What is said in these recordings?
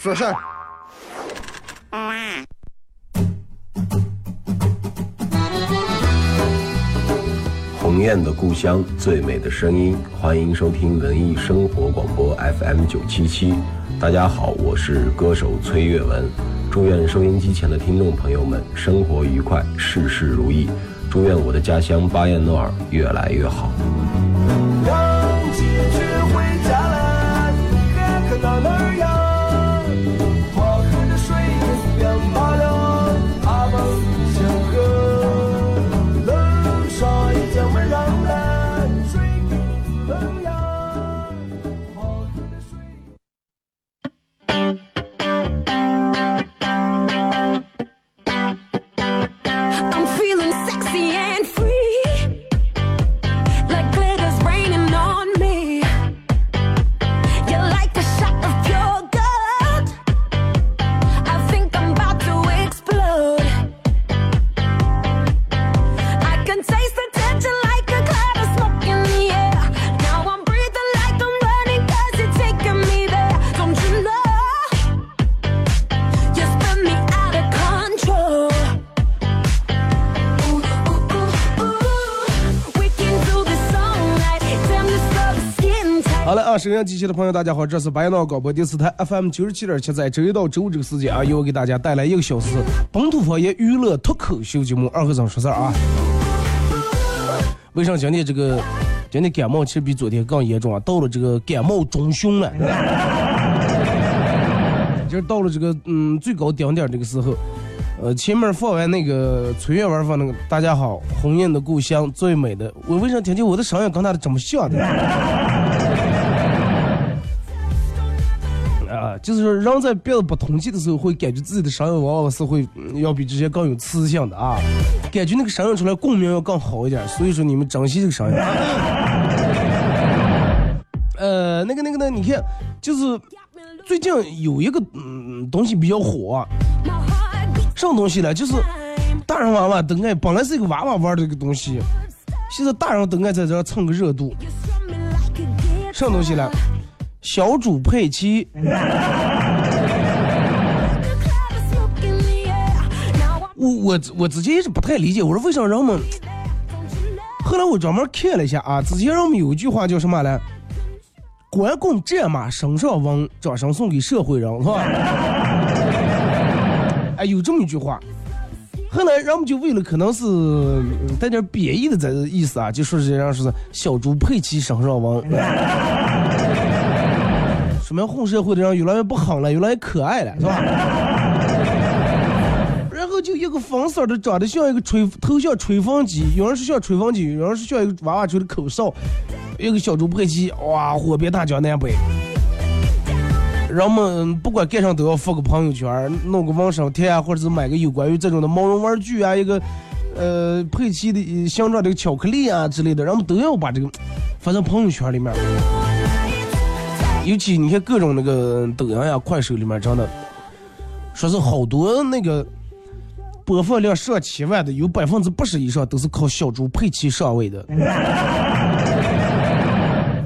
说事儿。鸿雁的故乡，最美的声音，欢迎收听文艺生活广播 FM 九七七。大家好，我是歌手崔月文，祝愿收音机前的听众朋友们生活愉快，事事如意。祝愿我的家乡巴彦淖尔越来越好。Tight. 好了啊，沈阳机器的朋友，大家好，这是白杨岛广播电视台 FM 九十七点七，在周一到周五这个时间啊，由我给大家带来一个小时本土方言娱乐脱口秀节目《二和尚说事儿》啊。为啥今天这个今天感冒其实比昨天更严重啊？到了这个感冒中旬了，就是到了这个嗯最高顶点这个时候。呃，前面放完那个崔月玩放那个，大家好，鸿雁的故乡最美的，我为啥听见我的声音跟他的这么像呢？啊，就是说人在变得不同气的时候，会感觉自己的声音往往是会嗯要比之前更有磁性的啊，感觉那个声音出来共鸣要更好一点，所以说你们珍惜这个声音。呃，那个那个呢，你看，就是最近有一个嗯东西比较火、什么东西呢？就是大人娃娃都爱，本来是一个娃娃玩的一个东西，现在大人都爱在这儿蹭个热度。什么东西呢？小猪佩奇。我我我之前一直不太理解，我说为啥人们？后来我专门看了一下啊，之前人们有一句话叫什么呢？关公战马身上纹，掌声送给社会人，是吧？哎，有这么一句话。后来人们就为了可能是带点贬义的这意思啊，就说是让说是小猪佩奇身上纹，说明混社会的人越来越不狠了，越来越可爱了，是吧？然后就一个粉色的，长得像一个吹头像吹风机，有人是像吹风机，有人是像一个娃娃吹的口哨，一个小猪佩奇，哇，火遍大江南北。人们不管干啥都要发个朋友圈，弄个纹身贴啊，或者是买个有关于这种的毛绒玩具啊，一个呃佩奇的呃形状的巧克力啊之类的，人们都要把这个发到朋友圈里面。尤其你看各种那个抖音呀、快手里面，真的说是好多那个播放量上千万的，有百分之八十以上都是靠小猪佩奇上位的。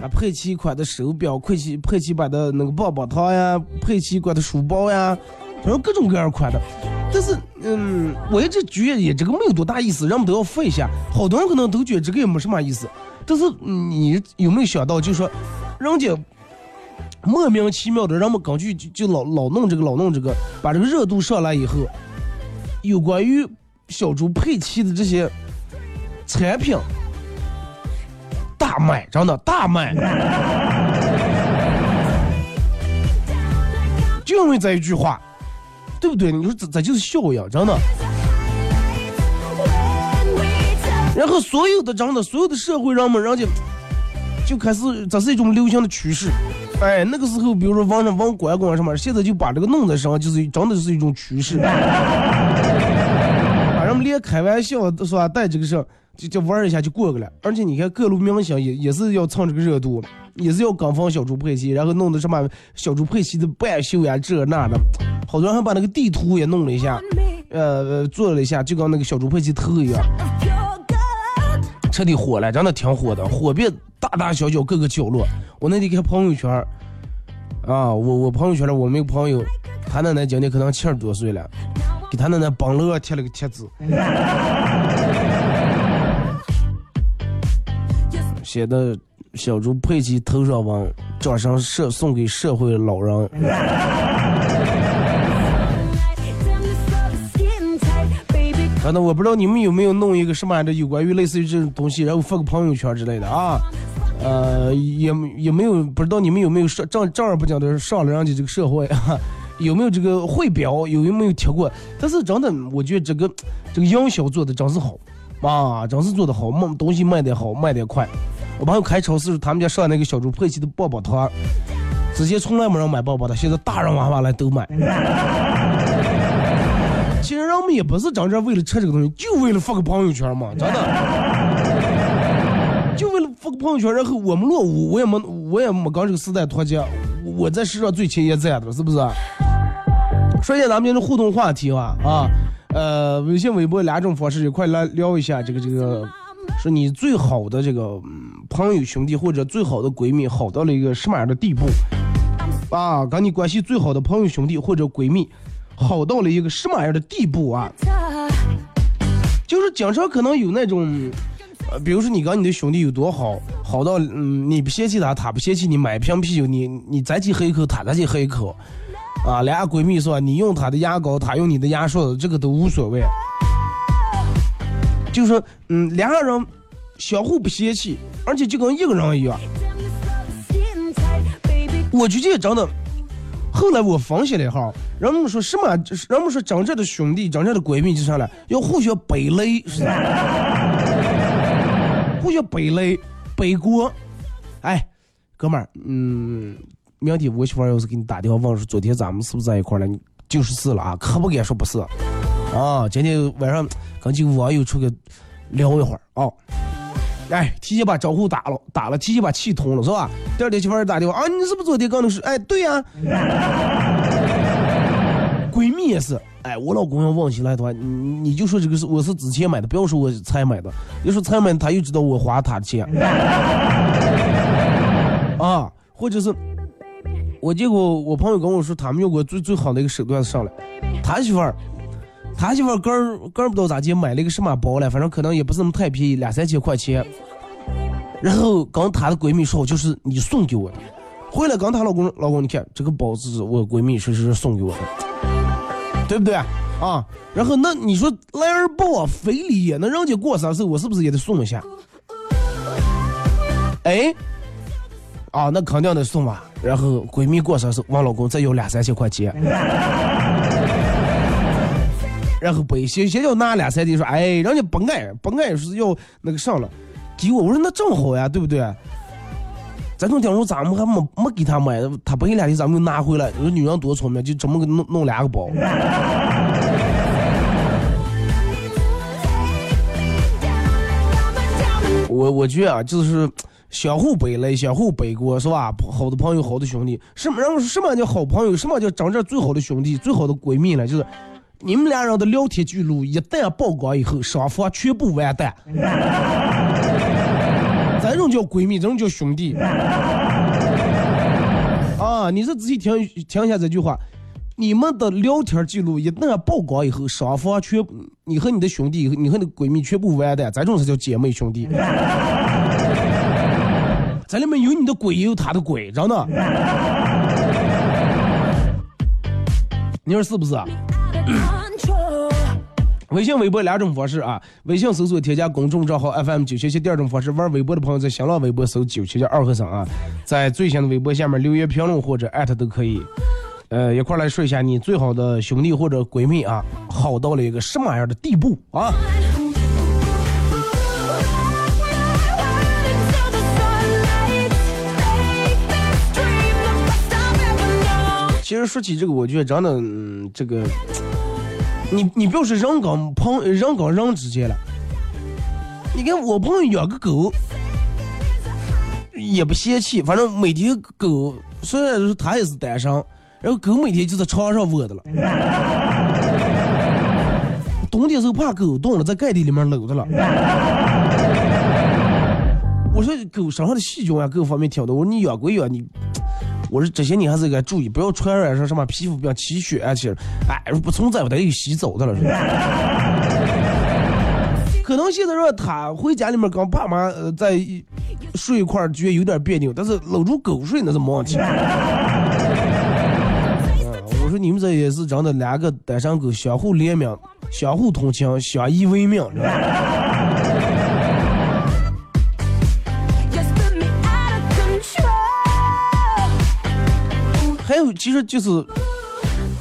啊，佩奇款的手表，佩奇佩奇版的那个棒棒糖呀，佩奇款的书包呀，反正各种各样款的。但是，嗯，我一直觉得也这个没有多大意思，人们都要发一下。好多人可能都觉得这个也没什么意思，但是嗯你有没有想到，就是说，人家莫名其妙的，人们根据就就老老弄这个老弄这个，把这个热度上来以后，有关于小猪佩奇的这些产品大卖，真的大卖。就因为这一句话，对不对？你说这这就是效应，真的。然后所有的真的所有的社会人们，人家就开始这是一种流行的趋势哎，那个时候，比如说网上网关关什么，现在就把这个弄在上，就是真的是一种趋势。把人们连开玩笑都是吧，带这个事就就玩一下就过去了。而且你看各路明星也也是要蹭这个热度，也是要跟风小猪佩奇，然后弄的什么小猪佩奇的半袖呀这那的，好多人还把那个地图也弄了一下，呃，做了一下，就跟那个小猪佩奇头一样。彻底火了，真的挺火的，火遍大大小小各个角落。我那天看朋友圈，啊，我我朋友圈里我们有个朋友，他奶奶今年可能七十多岁了，给他奶奶帮楼贴了个帖子，写的小猪佩奇头上往掌上社送给社会老人。反正我不知道你们有没有弄一个什么样的有关于类似于这种东西，然后发个朋友圈之类的啊。呃，也也没有不知道你们有没有上正正儿八经的上了人家这个社会啊，有没有这个会标，有没有贴过？但是真的，我觉得这个这个营销做的真是好啊，真是做的好，卖东西卖的好，卖的快。我朋友开超市，他们家上那个小猪佩奇的棒棒糖，之前从来没人买棒棒糖，现在大人娃娃来都买。其实人们也不是真正为了吃这个东西，就为了发个朋友圈嘛，真的。就为了发个朋友圈，然后我们落伍，我也没我也没跟这个时代脱节，我在世上最前沿在的，是不是？说一下咱们今天的互动话题吧，啊，呃，微信、微博两种方式，一块来聊一下这个这个，说你最好的这个嗯朋友兄弟或者最好的闺蜜好到了一个什么样的地步？啊，跟你关系最好的朋友兄弟或者闺蜜好到了一个什么样的地步啊？就是经常可能有那种。呃，比如说你跟你的兄弟有多好，好到嗯你不嫌弃他，他不嫌弃你，买瓶啤酒你你再去喝一口，他再去喝一口，啊，俩闺蜜是吧？你用他的牙膏，他用你的牙刷，这个都无所谓。就是说，嗯，两个人相互不嫌弃，而且就跟一个人一样。我觉得真的，后来我分析了一下，人们说什么？人们说真正的兄弟，真正的闺蜜就啥了？要互相背累，是吧？互相背累背锅，哎，哥们儿，嗯，明天我媳妇要是给你打电话问说昨天咱们是不是在一块了？你就是是了啊，可不敢说不是啊。今天晚上跟几个网友出去聊一会儿啊，哎，提前把招呼打了，打了，提前把气通了，是吧？第二天媳妇儿打电话啊，你是不是昨天跟那说？哎，对呀、闺蜜也是，哎，我老公要问起来的话，你你就说这个是我是之前买的，不要说我才买的。要说才买的，他又知道我花他的钱，啊，或者是我结果我朋友跟我说，他们用过最最好的一个手段上来，他媳妇儿，他媳妇儿个儿个儿不知道咋地买了一个什么包了，反正可能也不是那么太便宜，两三千块钱。然后跟她的闺蜜说，就是你送给我的。回来跟她老公，老公你看这个包是我闺蜜说是送给我的。对不对啊？然后那你说来而不往非礼也，那人家过生日我是不是也得送一下？哎，啊，那肯定得送吧。然后闺蜜过生日，问老公再要两三千块钱，然后背先先要拿两三千，说哎，人家不爱不爱是要那个上了，给我我说那正好呀，对不对？咱从听说咱们还没没给他买，他不给两天咱们就拿回来。你说女人多聪明，就这么个弄弄两个包。我我觉得啊，就是相互背累，相互背锅，是吧？好的朋友，好的兄弟，什么人什么叫好朋友？什么叫真正最好的兄弟、最好的闺蜜呢？就是你们俩人的聊天记录一旦曝光以后，双方全部完蛋。这种叫闺蜜，这种叫兄弟。啊，你是仔细听听一下这句话，你们的聊天记录一旦曝光以后，双方全，你和你的兄弟，你和你的闺蜜全部完蛋，这种才叫姐妹兄弟。这里面有你的鬼，也有他的鬼，真的。你说是不是啊？微信、微博两种方式啊。微信搜索添加公众账号 FM 九七七，第二种方式玩微博的朋友在新浪微博搜九七七二和尚啊，在最新的微博下面留言评论或者艾特都可以。呃，一块来说一下你最好的兄弟或者闺蜜啊，好到了一个什么样的地步啊？其实说起这个，我觉得真的，嗯、这个，你你不要说人跟朋人跟人之间了，你看我朋友养个狗，也不嫌弃，反正每天狗虽然说他也是单身，然后狗每天就在床上窝着了。冬天时候怕狗冻了，在盖地里面搂着了。我说狗身上的细菌啊，各方面挺多。我说你养归养，你，我说这些你还是该注意，不要传染上什么皮肤病、起血啊，其实，哎，不存在，我得洗澡的了。可能现在说他回家里面跟爸妈呃在一睡一块儿，觉得有点别扭，但是搂住狗睡那是没问题。嗯，我说你们这也是真的两个单身狗相互怜悯、相互同情、相依为命，知道吧？其实就是，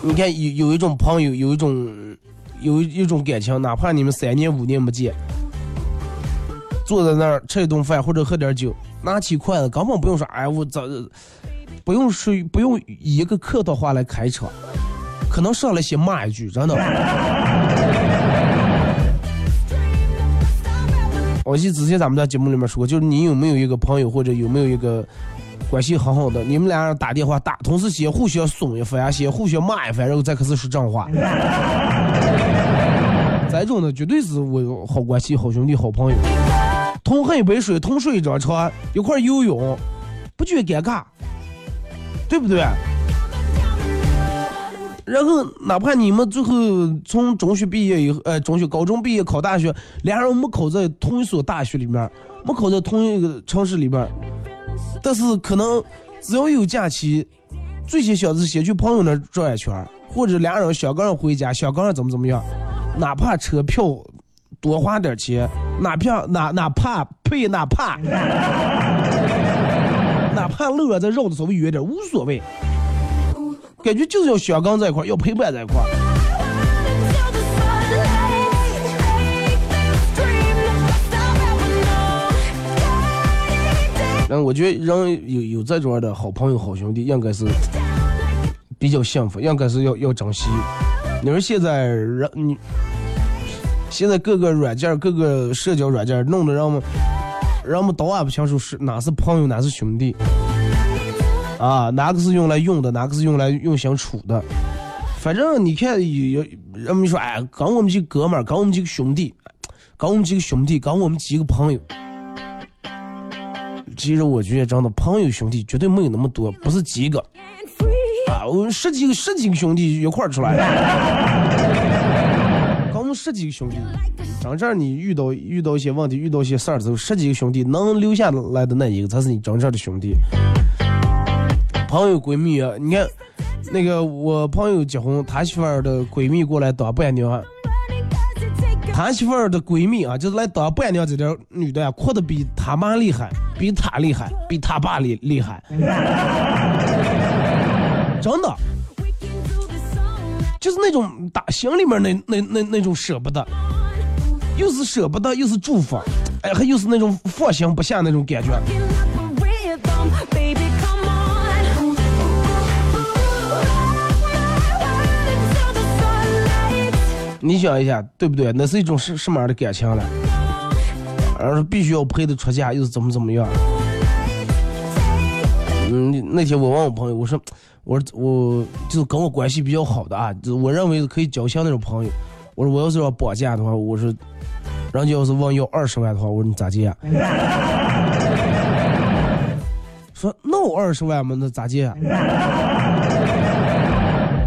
你看有有一种朋友，有一种有一种感情，哪怕你们三年五年不见，坐在那儿吃一顿饭或者喝点酒，拿起筷子根本不用说，哎，我早不用说不用以一个客套话来开场，可能上来先骂一句，真的。我记得之前咱们在节目里面说过，就是你有没有一个朋友或者有没有一个关系很好的，你们俩人打电话打，同时先互相损一番，先互相骂一番，然后再开始说真话。这种的绝对是我好关系、好兄弟、好朋友，同喝一杯水，同睡一张床，一块游泳，不觉尴尬，对不对？然后哪怕你们最后从中学毕业以后，呃，中学、高中毕业考大学，俩人没考在同一所大学里面，没考在同一个城市里面，但是可能只要有假期，最先想的是先去朋友那转一圈，或者俩人想个人回家，想个人怎么怎么样，哪怕车票多花点钱，哪怕哪哪怕呸哪怕 哪怕路啊再绕的稍微远点，无所谓。感觉就是要小刚在一块，要陪伴在一块但，我觉得人有有这种的好朋友、好兄弟，应该是比较幸福，应该是要要珍惜。你说现在人你现在各个软件、各个社交软件弄得让我们让我们都也不清楚是哪是朋友，哪是兄弟啊，哪个是用来用的，哪个是用来用相处的。反正你看有有人们说，哎，跟我们几个哥们儿，跟我们几个兄弟，跟我们几个兄弟，跟我们几个朋友。其实我觉得真的朋友兄弟绝对没有那么多，不是几个。啊，我们十几个十几个兄弟一块儿出来的，跟我们十几个兄弟，真正你遇到遇到一些问题，遇到一些事儿之后，十几个兄弟能留下来的那一个才是你真正的兄弟。朋友闺蜜啊，你看那个我朋友结婚，他媳妇儿的闺蜜过来当伴娘，他媳妇儿的闺蜜啊，就是来当伴娘这点女的啊，哭的比他妈厉害，比他厉害，比他爸厉厉害，真的。就是那种打心里面那那那那种舍不得，又是舍不得，又是祝福，哎，还又是那种放心不下那种感觉。你想一下，对不对？那是一种什什么样的感情了？而是必须要陪着出嫁，又是怎么怎么样？嗯，那天我问我朋友，我说，我说我就是跟我关系比较好的啊，就我认为可以交心那种朋友。我说我要是要绑架的话，我说，人家要是问要二十万的话，我说你咋接？说那我二十万嘛，那咋接？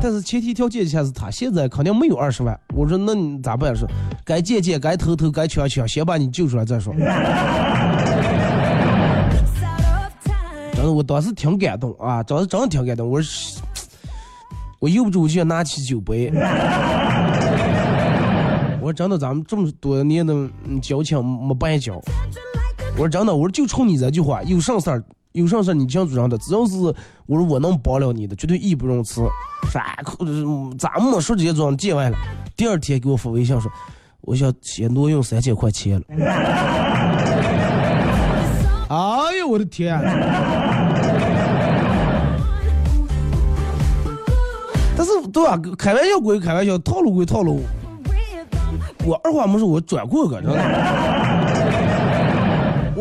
但是前提条件下是他现在肯定没有二十万。我说那你咋办？说该借借，该偷偷，该抢抢，先把你救出来再说。真的，我当时挺感动啊，当时真的挺感动。我说，我由不住我就想拿起酒杯。我说真的，咱们这么多年的交情没白交。我说真的，我说就冲你这句话，有啥事儿有啥事你讲主张的，只要是我说我能帮了你的，绝对义不容辞。啥可咱没说这些装见外了。第二天给我发微信说，我想先挪用三千块钱了。哎呦我的天！但是对吧？开玩笑归开玩笑，套路归套路。我二话没说，我转过个，真的。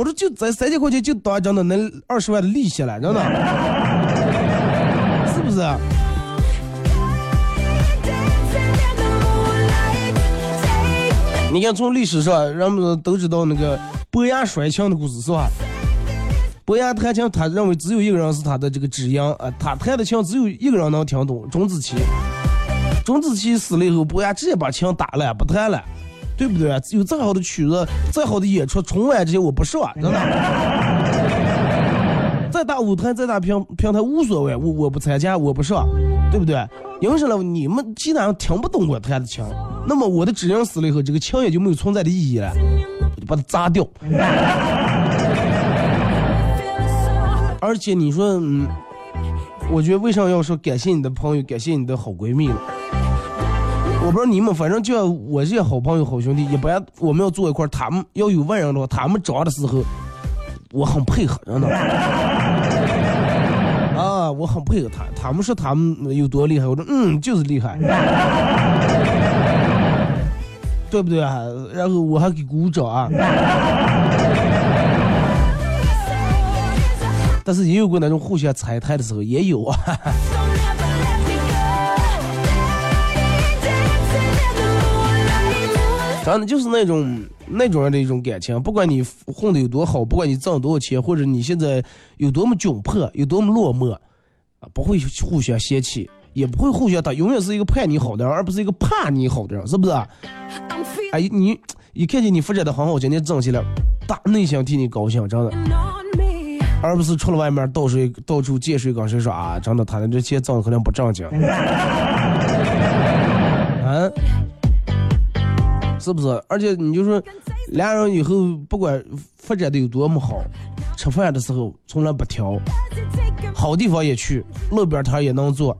我说就咱三千块钱就当真的那二十万的利息了，真的，是不是？你看，从历史上，人们都知道那个伯牙摔琴的故事，是吧？伯牙弹琴，他认为只有一个人是他的这个知音啊，他弹的琴只有一个人能听懂，钟子期。钟子期死了以后，伯牙直接把琴打了，不弹了，对不对？有再好的曲子，再好的演出，春晚这些我不上，真的。再大舞台，再大平平台无所谓，我我不参加，我不上，对不对？因为什么，你们既然听不懂我弹的琴，那么我的指音死了以后，这个琴也就没有存在的意义了，我就把它砸掉。而且你说，嗯，我觉得为啥要说感谢你的朋友，感谢你的好闺蜜呢？我不知道你们，反正就我这些好朋友、好兄弟，一般我们要坐一块儿，他们要有外人的话，他们找的时候，我很配合，真的。啊，我很配合他，他们说他们有多厉害，我说嗯，就是厉害，对不对啊？然后我还给鼓掌啊。但是也有过那种互相踩台的时候，也有啊。真的就是那种那种人的一种感情，不管你混的有多好，不管你挣多少钱，或者你现在有多么窘迫，有多么落寞，啊，不会互相嫌弃，也不会互相，他永远是一个盼你好的人，而不是一个怕你好的人，是不是？哎，你一看见你发展的很好，今天挣起来，大内心替你高兴，真的，而不是出了外面到处到处借水跟谁说啊，真的，他的这钱挣可能不正经，是不是？而且你就说，俩人以后不管发展的有多么好，吃饭的时候从来不挑，好地方也去，路边摊也能坐，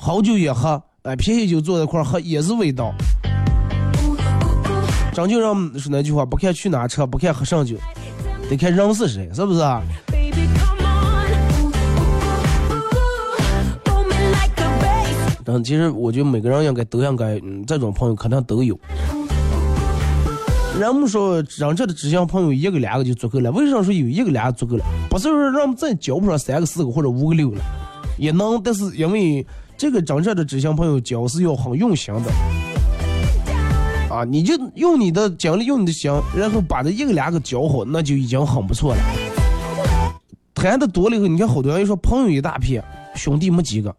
好酒也喝，哎，便宜酒坐在一块喝也是味道。张就让说那句话，不看去哪吃，不看喝上酒，得看人是谁，是不是？嗯，其实我觉得每个人应该都应该，嗯，这种朋友可能都有。人们说让这的知心朋友一个两个就足够了，为什么说有一个两个足够了？不是说让我们再交不上三个四个或者五个六了，也能，但是因为这个真正的知心朋友交是要很用心的。啊，你就用你的精力，用你的心，然后把这一个两个交好，那就已经很不错了。谈的多了以后，你看好多人一说朋友一大片，兄弟没几个。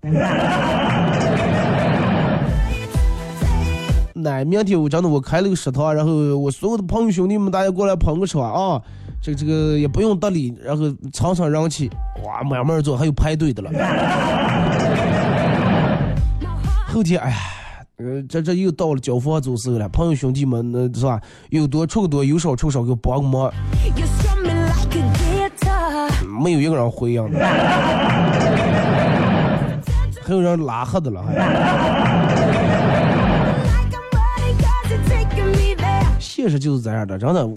那明天我真的我开了个食堂，然后我所有的朋友兄弟们大家过来捧个场啊，这个这个也不用得礼，然后尝尝人气，哇，慢慢做，还有排队的了。后天哎呀，呃，这这又到了交房租时候了，朋友兄弟们那是吧？有多出多，有少出少，给我帮个忙。没有一个人回应的，还有人拉黑的了还。现实就是这样的，真的，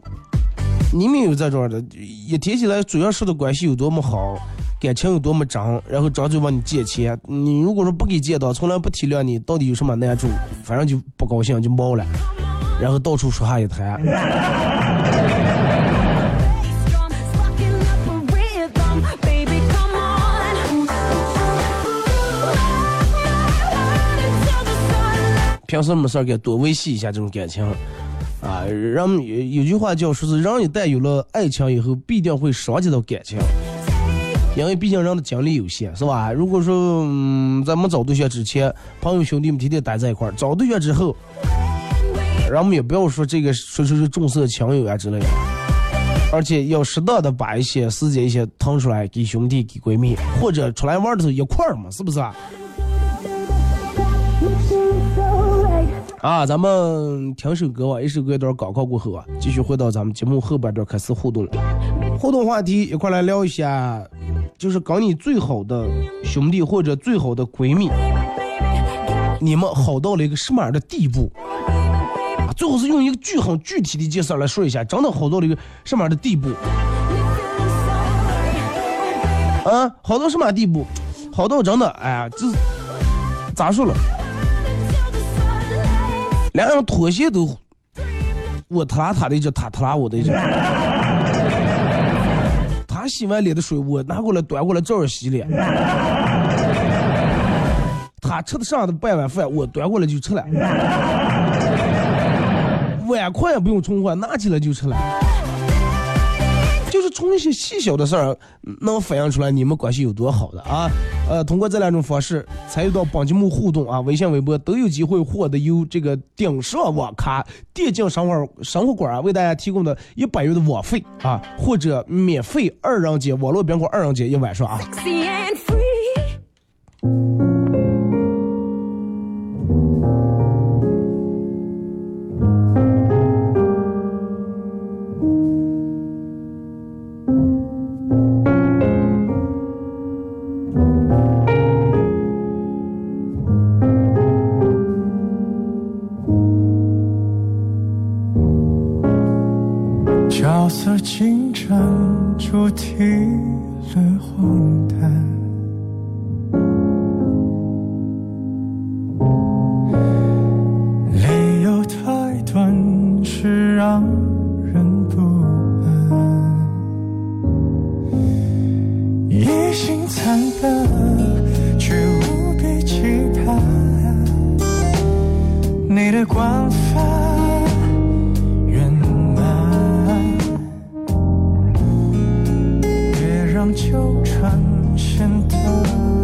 你们有这种的，一提起来主要说的关系有多么好，感情有多么真，然后张嘴问你借钱，你如果说不给借到，从来不体谅你，到底有什么难处，反正就不高兴就冒了，然后到处说话一谈。平时没事儿该多维系一下这种感情。啊，人有有句话叫说是人一旦有了爱情以后，必定会伤及到感情，因为毕竟人的精力有限，是吧？如果说嗯，在没找对象之前，朋友兄弟们天天待在一块儿；找对象之后，人们也不要说这个说说是重色轻友啊之类的，而且要适当的把一些时间一些腾出来给兄弟、给闺蜜，或者出来玩的时候一块儿嘛，是不是啊？啊，咱们听首歌吧，一首歌一段广告过后啊，继续回到咱们节目后半段开始互动。互动话题一块来聊一下，就是跟你最好的兄弟或者最好的闺蜜，你们好到了一个什么样的地步？啊，最好是用一个具很具体的介绍来说一下，真的好到了一个什么样的地步？啊，好到什么地步？好到真的，哎呀，就是咋说了？两人拖鞋都，我他拉他的一只，他特拉我的一只。他洗完脸的水，我拿过来端过来照着洗脸。他吃的上的半碗饭，我端过来就吃了。碗筷也不用重换，拿起来就吃了。从一些细小的事儿，能反映出来你们关系有多好的啊！呃，通过这两种方式参与到本节目互动啊，微信、微博都有机会获得由这个顶上网咖电竞生活生活馆啊为大家提供的一百元的网费啊，或者免费二人间网络宾馆二人间一晚上啊。别让纠缠显得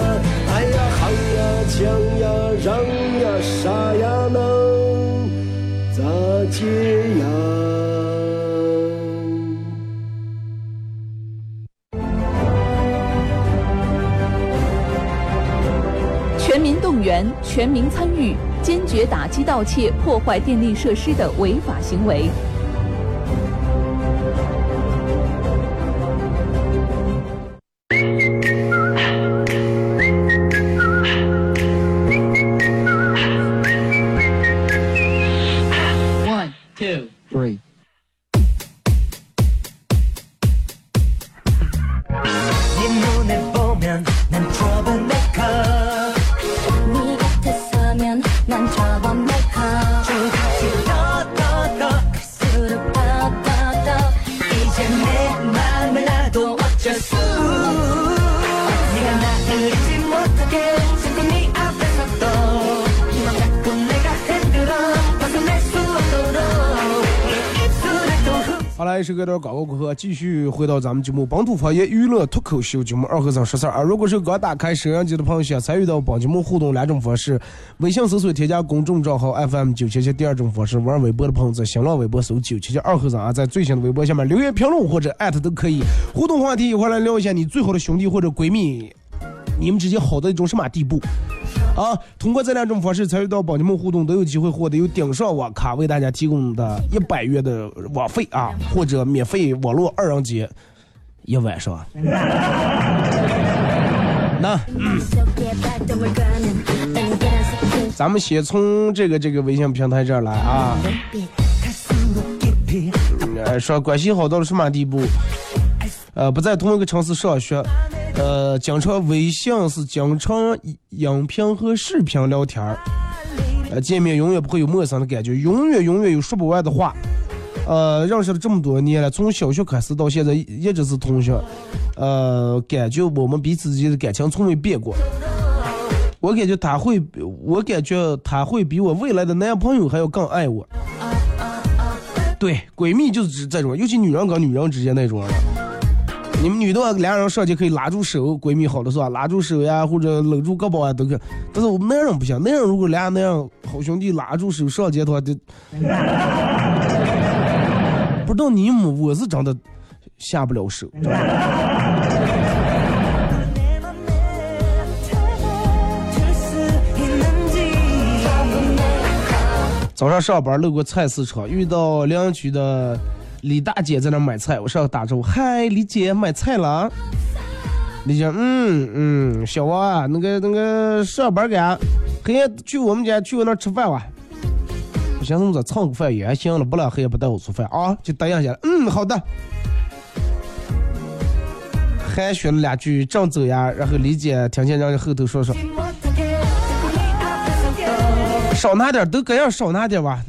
呀锵呀让呀啥呀能咋接呀？全民动员，全民参与，坚决打击盗窃、破坏电力设施的违法行为。来，是个点广告过客，继续回到咱们节目《本土方言娱乐脱口秀》节目二和尚说事儿啊。如果是刚打开摄像机的朋友，想参与到本节目互动两种方式：微信搜索添加公众账号 FM 九七七；第二种方式，玩微博的朋友在新浪微博搜九七七二和尚啊，在最新的微博下面留言评论或者艾特都可以。互动话题一会来聊一下你最好的兄弟或者闺蜜，你们之间好到一种什么地步？啊，通过这两种方式参与到宝节目互动，都有机会获得由顶上网卡为大家提供的一百元的网费啊，或者免费网络二人节一晚上。那、咱们先从这个这个微信平台这儿来啊说关系好到了什么地步？呃，不在同一个城市上学，呃，经常微信是经常音频和视频聊天儿，呃，见面永远不会有陌生的感觉，永远永远有说不完的话。呃，认识了这么多年了，从小学开始到现在一直是同学，呃，感觉我们彼此之间的感情从未变过。我感觉他会，我感觉他会比我未来的男朋友还要更爱我。对，闺蜜就是这种，尤其女人跟女人之间那种的。你们女的俩人上去可以拉住手，闺蜜好的是吧？拉住手呀，或者搂住胳膊啊，都可以。但是我们男人不行，男人如果俩那样好兄弟拉住手上街的话，就不知道你们，我是真的下不了手。早上上班路过菜市场，遇到邻居的李大姐在那买菜我上打招呼嗨李姐买菜了李姐嗯嗯小王啊那个那个上班干黑夜去我们家去我那吃饭哇不行那么蹭个饭也行了不了黑夜不带我吃饭啊就答应下来嗯好的。还学了两句正走呀然后李姐听见人家后头说说。少拿点都各样少拿点吧。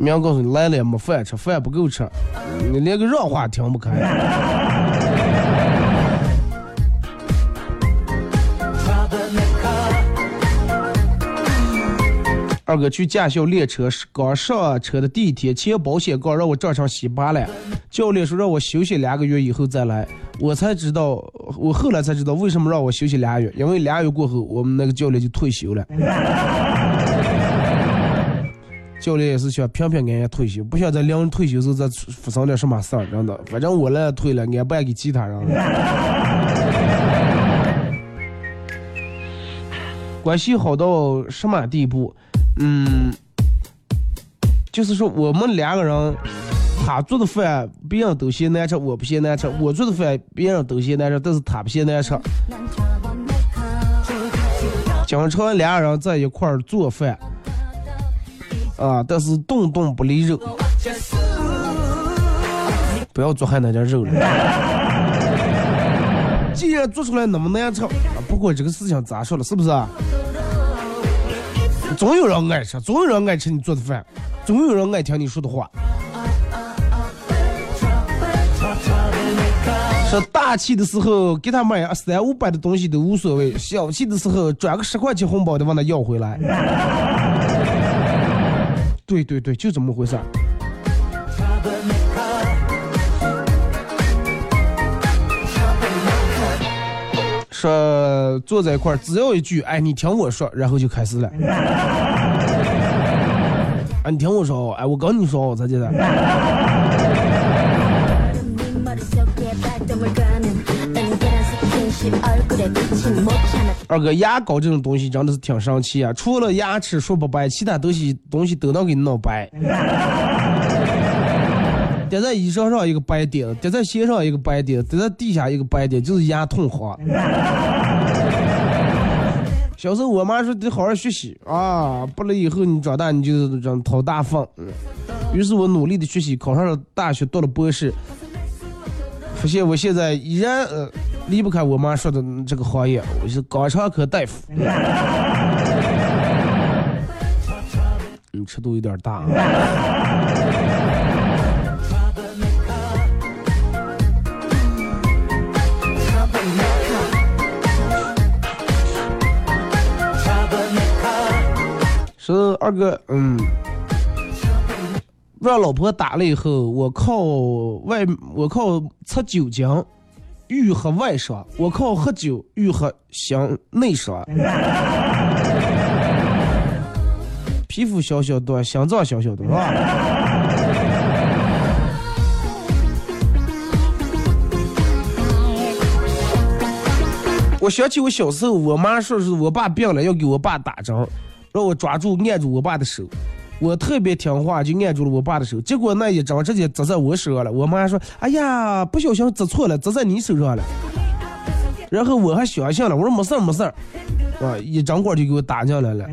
明告诉你来了也没饭吃，饭不够吃，你连个让话听不开。二哥去驾校练车，刚上车的第一天，前保险杠让我撞成稀巴烂，教练说让我休息两个月以后再来，我才知道，我后来才知道为什么让我休息俩月，因为俩月过后，我们那个教练就退休了。教练也是想平平安安退休，不想在临人退休时候再发生点什么事儿，真的。反正我来退了，俺不爱给其他人了。关系好到什么地步？嗯，就是说我们两个人，他做的饭别人都嫌难吃，我不嫌难吃；我做的饭别人都嫌难吃，但是他不嫌难吃。经常俩人在一块儿做饭，啊，但是动动不离肉，不要做害那点肉了。既然做出来那么难吃，啊不过这个事情咋说了，是不是啊？总有人爱吃，总有人爱吃你做的饭，总有人爱听你说的话。说大气的时候给他买三五百的东西都无所谓，小气的时候转个十块钱红包的往他要回来。对对对，就这么回事儿。说坐在一块儿，只要一句“哎，你听我说”，然后就开始了。啊，你听我说哦，哎，我跟你说哦，咋的 二哥牙膏这种东西真的是挺神奇啊除了牙齿说不白其他东西东西都能给你弄白。点在衣裳上一个白点点在鞋上一个白点点在地下一个白点就是牙痛好 小时候我妈说得好好学习啊不然以后你长大你就是这种掏大粪。于是我努力的学习考上了大学读了博士。发现我现在依然呃离不开我妈说的这个行业，我是肛肠科大夫。你尺度有点大啊。说二哥，嗯，让老婆打了以后，我靠外，我靠测酒精，欲和外伤；我靠喝酒，欲和心内伤。皮肤小小的，心脏小小的，是吧？我想起我小时候，我妈说是我爸病了，要给我爸打针，让我抓住按住我爸的手。我特别听话，就按住了我爸的手。结果那一针直接扎在我手上了。我妈说：“哎呀，不小心扎错了，扎在你手上了。”然后我还相信了，我说没事儿没事儿，啊，一针管就给我打进来了。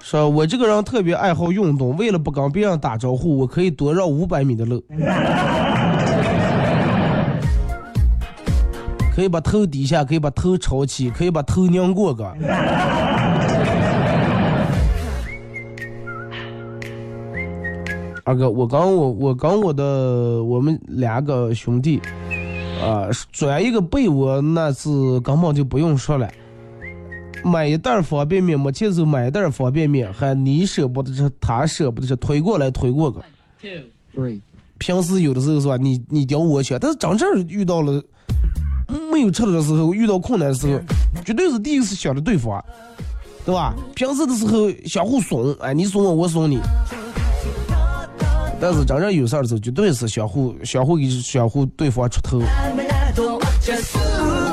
说我这个人特别爱好运动，为了不跟别人打招呼，我可以多绕五百米的路，可以把头低下，可以把头朝起，可以把头拧过个。二哥，我刚我我刚我的我们两个兄弟，啊，转一个被窝，那是根本就不用说了。买一袋儿方便面，没钱时候买一袋儿方便面，还你舍不得吃，他舍不得吃，推过来推过去。平时有的时候是吧，你你叼我去，但是真正遇到了没有吃的时候，遇到困难的时候，绝对是第一个是想着对方，对吧？平时的时候相互怂，哎，你怂我，我怂你。但是真正有事儿的时候，绝对是相互相互给相互对方出头。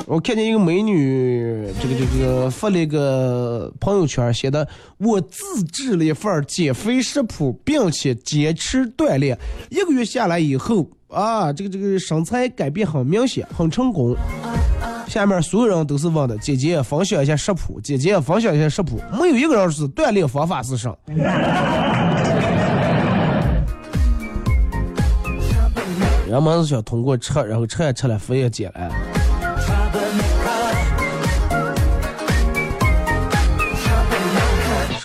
我看见一个美女，这个这个发了一个朋友圈，写的我自制了一份减肥食谱，并且坚持锻炼，一个月下来以后啊，这个这个身材改变很明显，很成功。下面所有人都是问的，姐姐分享一下食谱，姐姐分享一下食谱，没有一个人是锻炼方法是啥。人们是想通过吃，然后吃也吃了，肥也减了。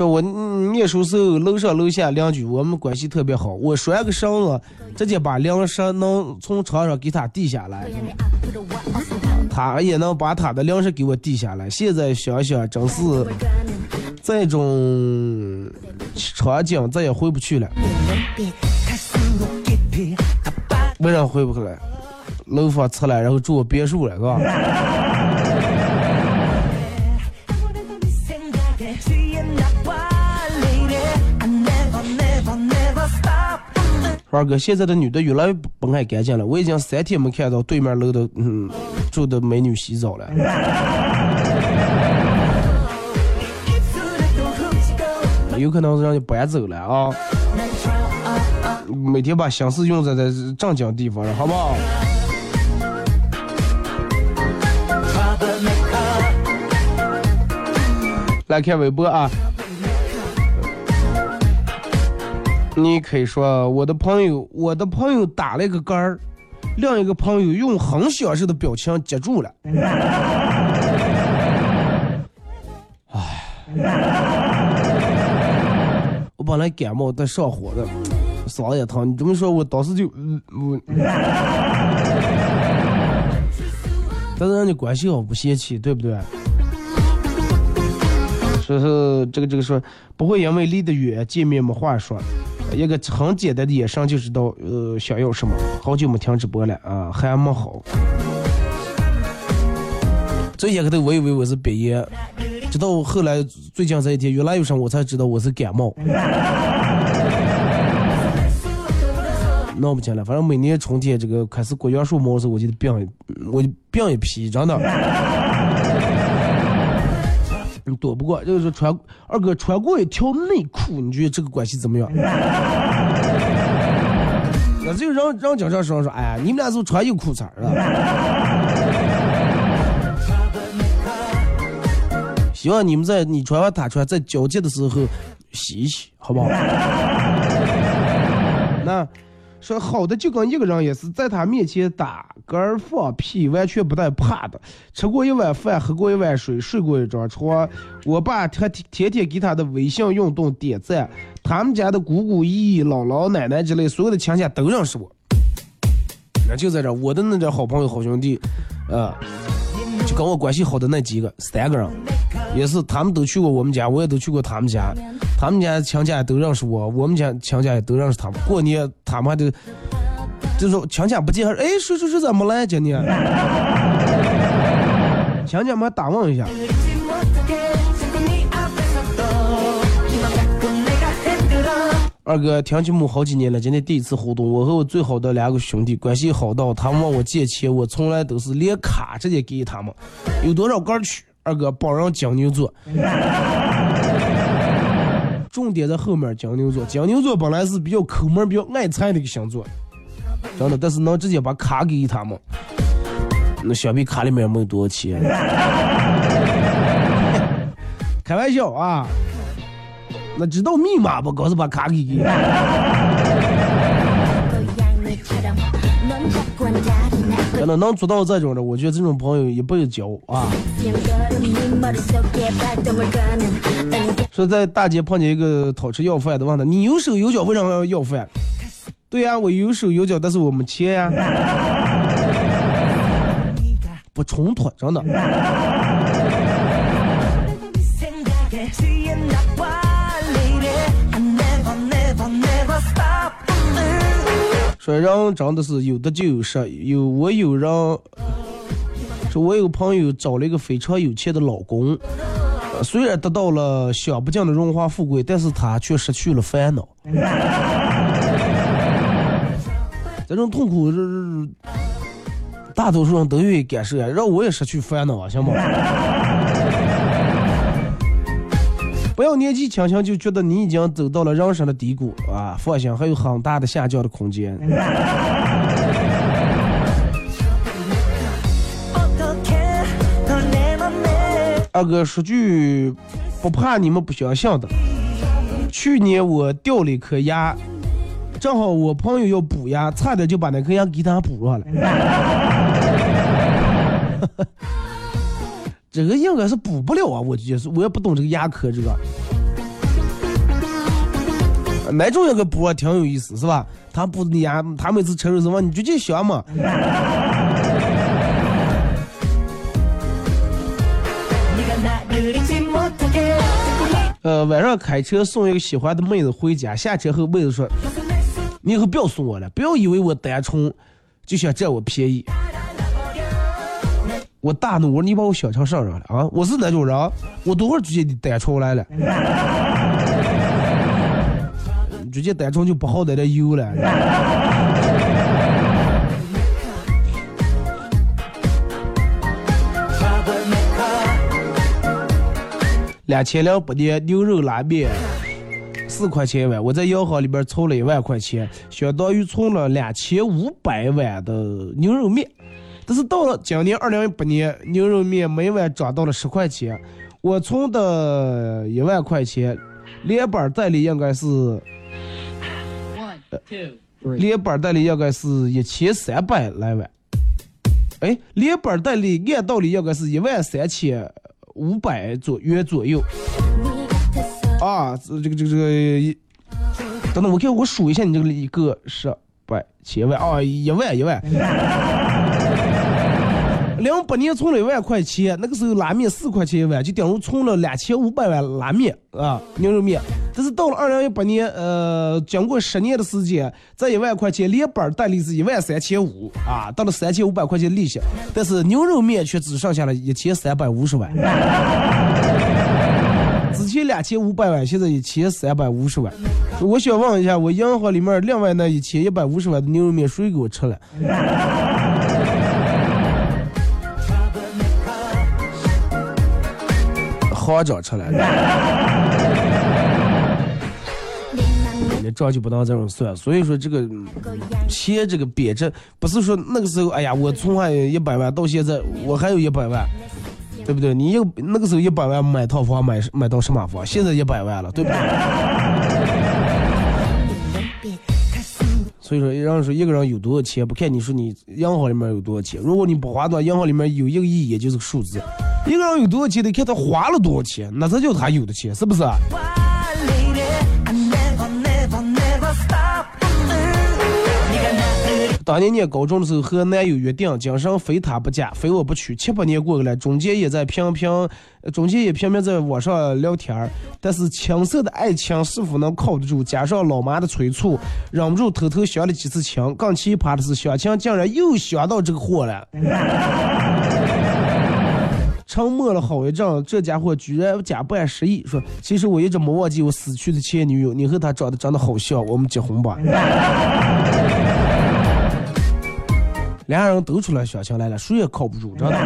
说我念书时候，楼上楼下邻居我们关系特别好，我拴个绳子，直接把粮食能从床上给他递下来，他也能把他的粮食给我递下来。现在想想，真是这种场景再也回不去了。为啥回不去了？楼房拆了，然后住别墅了，是吧？花哥，现在的女的越来越不爱干净了，我已经三天没看到对面楼的嗯住的美女洗澡了。有可能是让你搬走了啊！每天把心思用在在正经地方上，好不好？来看微博啊！你可以说我的朋友，我的朋友打了一个杆儿，另一个朋友用很享受的表情接住了。唉，我本来感冒在上火的，嗓子也疼。你这么说，我当时就嗯我，但是人家关系好不嫌弃，对不对？说是这个这个说不会因为离得远见面没话说，一个很简单的眼神就知道呃想要什么。好久没听直播了啊，还没好。最先开头我以为我是鼻炎，直到后来最近这一天越来越深，我才知道我是感冒。闹不清了，反正每年春天这个开始过杨树毛的时，我就病，我就病一批，真的。躲不过，就是穿二哥穿过一条内裤，你觉得这个关系怎么样？那就让让经常说说，哎呀，你们俩是不是穿有裤衩了？希望你们在你穿完他穿，在交接的时候洗一洗，好不好？那说好的就跟一个人也是在他面前打嗝放屁，完全不带怕的。吃过一碗饭，喝过一碗水，睡过一张床。我爸他天天给他的微信运动点赞，他们家的姑姑、姨姨、姥姥、奶奶之类所有的亲戚都认识我。那就在这，我的那点好朋友、好兄弟，啊、就跟我关系好的那几个，三个人，也是他们都去过我们家，我也都去过他们家，他们家亲家都认识我，我们家亲家也都认识他们。过年他们还都，就说亲家不见，还说哎，叔叔是怎么了今年？亲家们还打问一下，二哥听节目好几年了，今天第一次互动。我和我最好的两个兄弟关系好到，他们问我借钱，我从来都是连卡直接给他们。有多少杆去？二哥帮人金牛座，重点在后面。金牛座，金牛座本来是比较抠门、比较爱财的一个星座，真的，但是能直接把卡给他们，那想必卡里面没有多少钱。开玩笑啊！那知道密码不？告诉把卡给给。真的能做到这种的，我觉得这种朋友一辈子交啊。说在大街碰见一个讨吃要饭的，问他你有手有脚为什么要要饭？对呀、我有手有脚，但是我没钱呀、不冲突，真的。人真的是有的就有失，有我有人说，我有个朋友找了一个非常有钱的老公，虽然得到了享不尽的荣华富贵，但是他却失去了烦恼。这种痛苦是大多数人都愿意感受，让我也失去烦恼，行吗？不要年纪轻轻就觉得你已经走到了人生的低谷啊！放心，还有很大的下降的空间。二哥说句不怕你们不相信的，去年我掉了一颗牙，正好我朋友要补牙，差点就把那颗牙给他补上了。这个应该是补不了啊，我觉得是，我也不懂这个牙科这个。哪种牙给补啊，挺有意思，是吧？他补的牙，他每次吃肉什么你最近香吗？呃，晚上开车送一个喜欢的妹子回家，下车后妹子说：“你以后不要送我了，不要以为我单纯就想占我便宜。”我大怒，我说你把我想成啥人了啊？我是那种人，我多会儿直接单出来了，直接单纯就不好在这悠了。两千两百年牛肉拉面四块钱一碗，我在银行里边存了一万块钱，相当于存了两千五百碗的牛肉面。但是到了今年二零一八年，牛肉面每碗涨到了十块钱，我存的一万块钱，连本带利应该是连本带利应该是一千三百来万。哎，连本带利按道理应该是一万三千五百左元左右。啊，这个这个这个，等等，我看我数一下你这个一个十百千万啊，一万一万。零八年存了一万块钱，那个时候拉面四块钱一碗，就等于存了两千五百万拉面啊牛肉面。但是到了二零一八年，呃，经过十年的时间，这一万块钱连本带利是一万三千五啊，到了三千五百块钱利息，但是牛肉面却只剩下了一千三百五十万。之前两千五百万，现在一千三百五十万。我想问一下，我银行里面另外那一千一百五十万的牛肉面谁给我吃了？行长吃了。你账就不能这种算，所以说这个嗯钱这个贬值，不是说那个时候，哎呀，我存款一百万到现在我还有一百万，对不对？你又那个时候一百万买套房买买到什么房？现在一百万了，对不对？所以说，让人说一个人有多少钱，不看你说你银行里面有多少钱。如果你不花的话，银行里面有一个亿，也就是个数字。一个人有多少钱，得看他花了多少钱，那才叫他有的钱，是不是？当年念高中的时候，和男友约定，今生非他不嫁，非我不娶。七八年过去了，中间也在频频，中间也频频在网上聊天儿。但是青涩的爱情是否能靠得住？加上老妈的催促，忍不住偷偷相了几次亲。更奇葩的是，相亲竟然又相到这个货了。沉默了好一阵，这家伙居然假扮失忆，说：“其实我一直没忘记我死去的前女友，你和她长得真的好像，我们结婚吧。”两人都出来相亲来了，谁也靠不住，真的。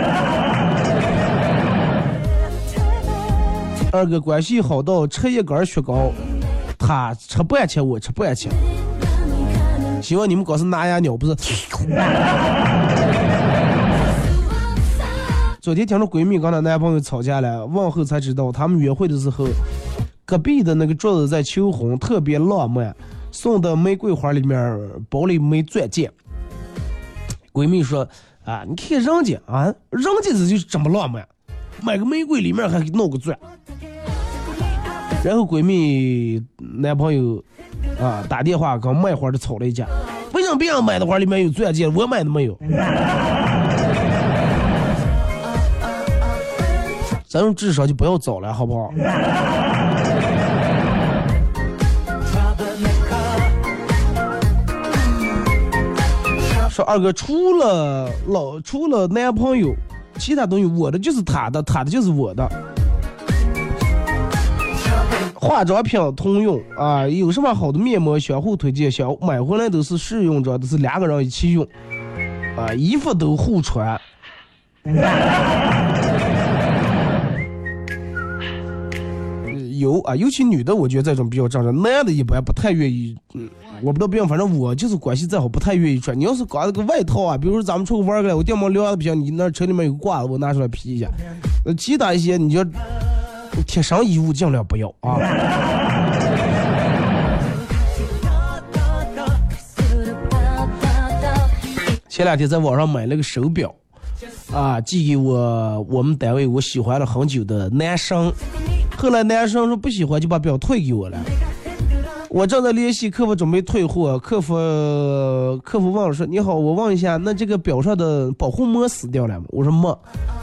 二哥关系好到吃一根雪糕，他吃半切，我吃半切。希望你们光是拿牙咬，不是。昨天听着闺蜜跟她男朋友吵架了，问后才知道，他们约会的时候，隔壁的那个桌子在求婚，特别浪漫，送的玫瑰花里面包了一枚钻戒。闺蜜说：“啊，你看人家啊，人家这就是这么浪漫，买个玫瑰里面还弄个钻。”然后闺蜜男朋友啊打电话跟卖花的吵了一架，为什么别人买的花里面有钻戒，我买的没有？咱种智商就不要找了，好不好？说二哥，除了老除了男朋友，其他东西我的就是他的，他的就是我的。化妆品通用啊，有什么好的面膜相互推荐，想买回来都是试用着，都是两个人一起用，啊，衣服都互穿。有啊，尤其女的，我觉得这种比较正常，男的一般不太愿意。嗯，我不知道别人，反正我就是关系再好，不太愿意穿。你要是搞那个外套啊，比如说咱们出去玩儿去，我电毛凉的不行，你那车里面有个褂子，我拿出来披一下。呃，其他一些你就贴身衣物尽量不要啊。前两天在网上买了个手表，啊，寄给我我们单位我喜欢了很久的男生。后来男生说不喜欢，就把表退给我了。我正在联系客服准备退货，客服客服问我说：“你好，我问一下，那这个表上的保护膜死掉了吗？”我说没，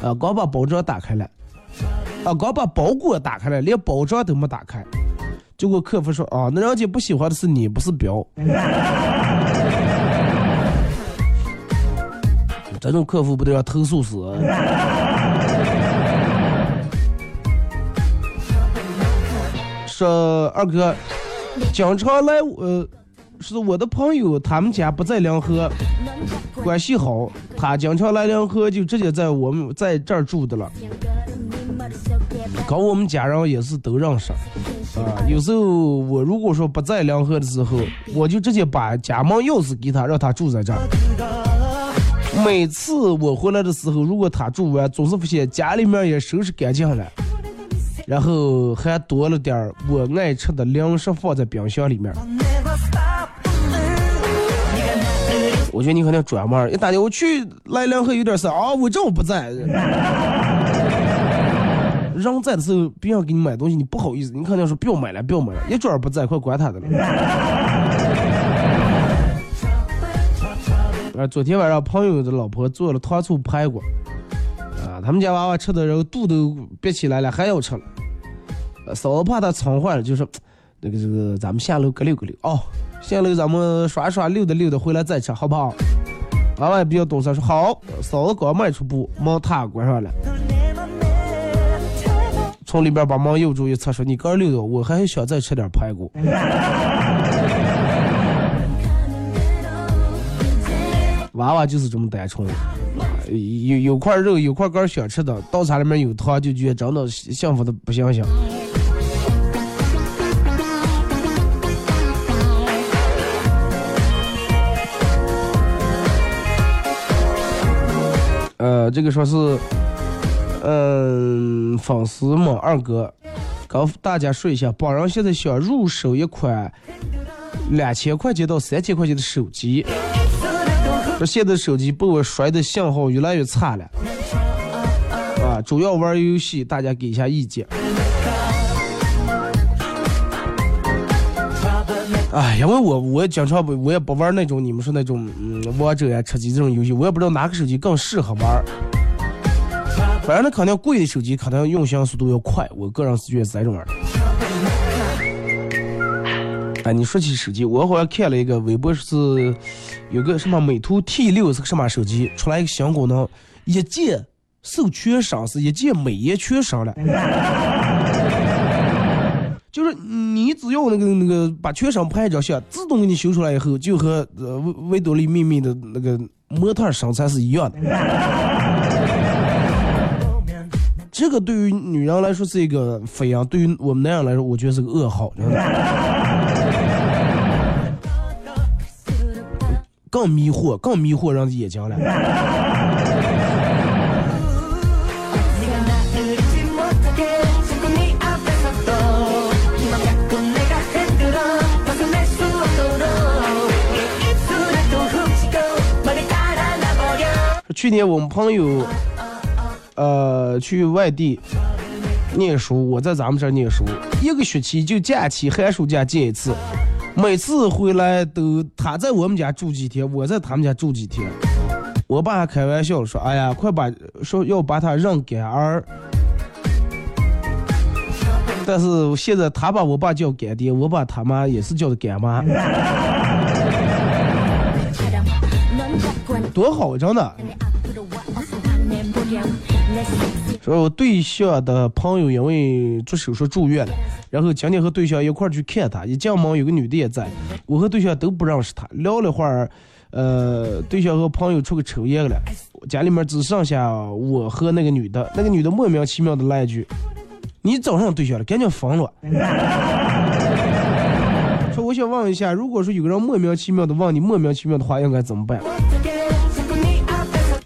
啊，刚把包装打开了，啊，刚把包裹打开了，连包装都没打开。结果客服说：“啊，那人家不喜欢的是你，不是表。”这种客服不都要投诉死？说二哥，经常来呃，是我的朋友，他们家不在临河，关系好，他经常来临河，就直接在我们在这儿住的了。跟我们家人也是都认识，啊，有时候我如果说不在临河的时候，我就直接把家门钥匙给他，让他住在这儿。每次我回来的时候，如果他住完，总是发现家里面也收拾干净了。然后还多了点儿我爱吃的零食放在冰箱里面。我觉得你肯定转弯儿，一打电话我去来两盒有点事啊，我正不在。人在的时候，别人给你买东西，你不好意思，你肯定说不要买了，不要买了，一转不在，快管他的了。啊，昨天晚上朋友的老婆做了糖醋排骨，他们家娃娃吃的，然后肚都憋起来了，还要吃了。嫂子怕他撑坏了，就说那个这个咱们下楼搁溜搁溜哦，下楼咱们刷刷溜达溜达回来再吃，好不好？娃娃也比较懂事，说好。嫂子刚迈出步，门踏关上了，从里边把门又住一侧，说你哥溜达，我还想再吃点排骨。娃娃就是这么单纯，有有块肉有块肝想吃的，刀叉里面有汤，就觉得真的幸福的不行行。呃，这个说是，嗯，粉丝们二哥，跟大家说一下，本人现在想入手一款两千块钱到三千块钱的手机。这现在手机被我摔的信号越来越差了，啊，主要玩游戏，大家给一下意见。哎，因为我我经常不我也不玩那种你们说那种嗯王者呀、吃鸡这种游戏，我也不知道哪个手机更适合玩。反正那肯定贵的手机肯定用行速度要快，我个人是觉得是这种玩的。哎，你说起手机，我好像看了一个微博是，有个什么美图 T 六是个什么手机，出来一个新功能，一键授全声，是一键美颜全声了。就是你只要那个那个把全身拍一张相，自动给你修出来以后，就和呃维维多利秘密的那个模特身材是一样的。这个对于女人来说是一个飞扬，对于我们男人来说，我觉得是个噩耗，真的。更迷惑，更迷惑人的眼睛了。去年我们朋友，呃，去外地念书，我在咱们这儿念书，一个学期就假期寒暑假见一次，每次回来都他在我们家住几天，我在他们家住几天。我爸还开玩笑说：“哎呀，快把说要把他认干儿。”但是现在他把我爸叫干爹，我把他妈也是叫的干妈，多好，真的。说我对象的朋友因为做手术住院了，然后今天和对象一块儿去看他，一进门有个女的也在，我和对象都不认识他，聊了会儿，呃，对象和朋友出去抽烟了，家里面只剩下我和那个女的，那个女的莫名其妙的来一句：“你找上对象了，赶紧分了。” 说我想问一下，如果说有个人莫名其妙的问你莫名其妙的话，应该怎么办？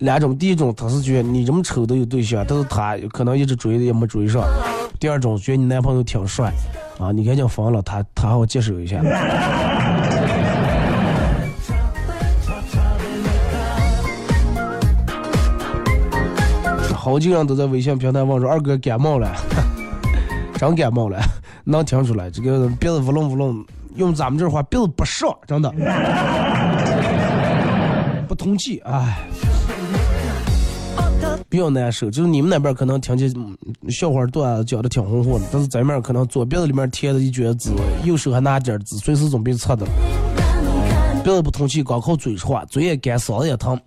两种，第一种他是觉得你这么丑都有对象，但是他可能一直追的也没追上；第二种觉得你男朋友挺帅，啊，你赶紧分了他，他好接受一下。好几个人都在微信平台问说二哥感冒了，真感冒了，能听出来这个鼻子呜隆呜隆，用咱们这话鼻子不爽，真的不通气，哎。比较难受，就是你们那边可能听见笑话段子讲的挺红火的，但是咱们可能左鼻子里面贴着一卷纸，右手还拿点纸，随时准备擦的。鼻子不通气，光靠嘴说话，嘴也干，嗓子也疼。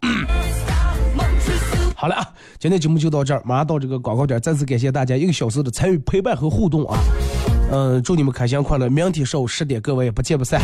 好了啊，今天节目就到这儿，马上到这个广告点，再次感谢大家一个小时的参与、陪伴和互动啊！嗯，祝你们开心快乐，明天上午十点各位不见不散。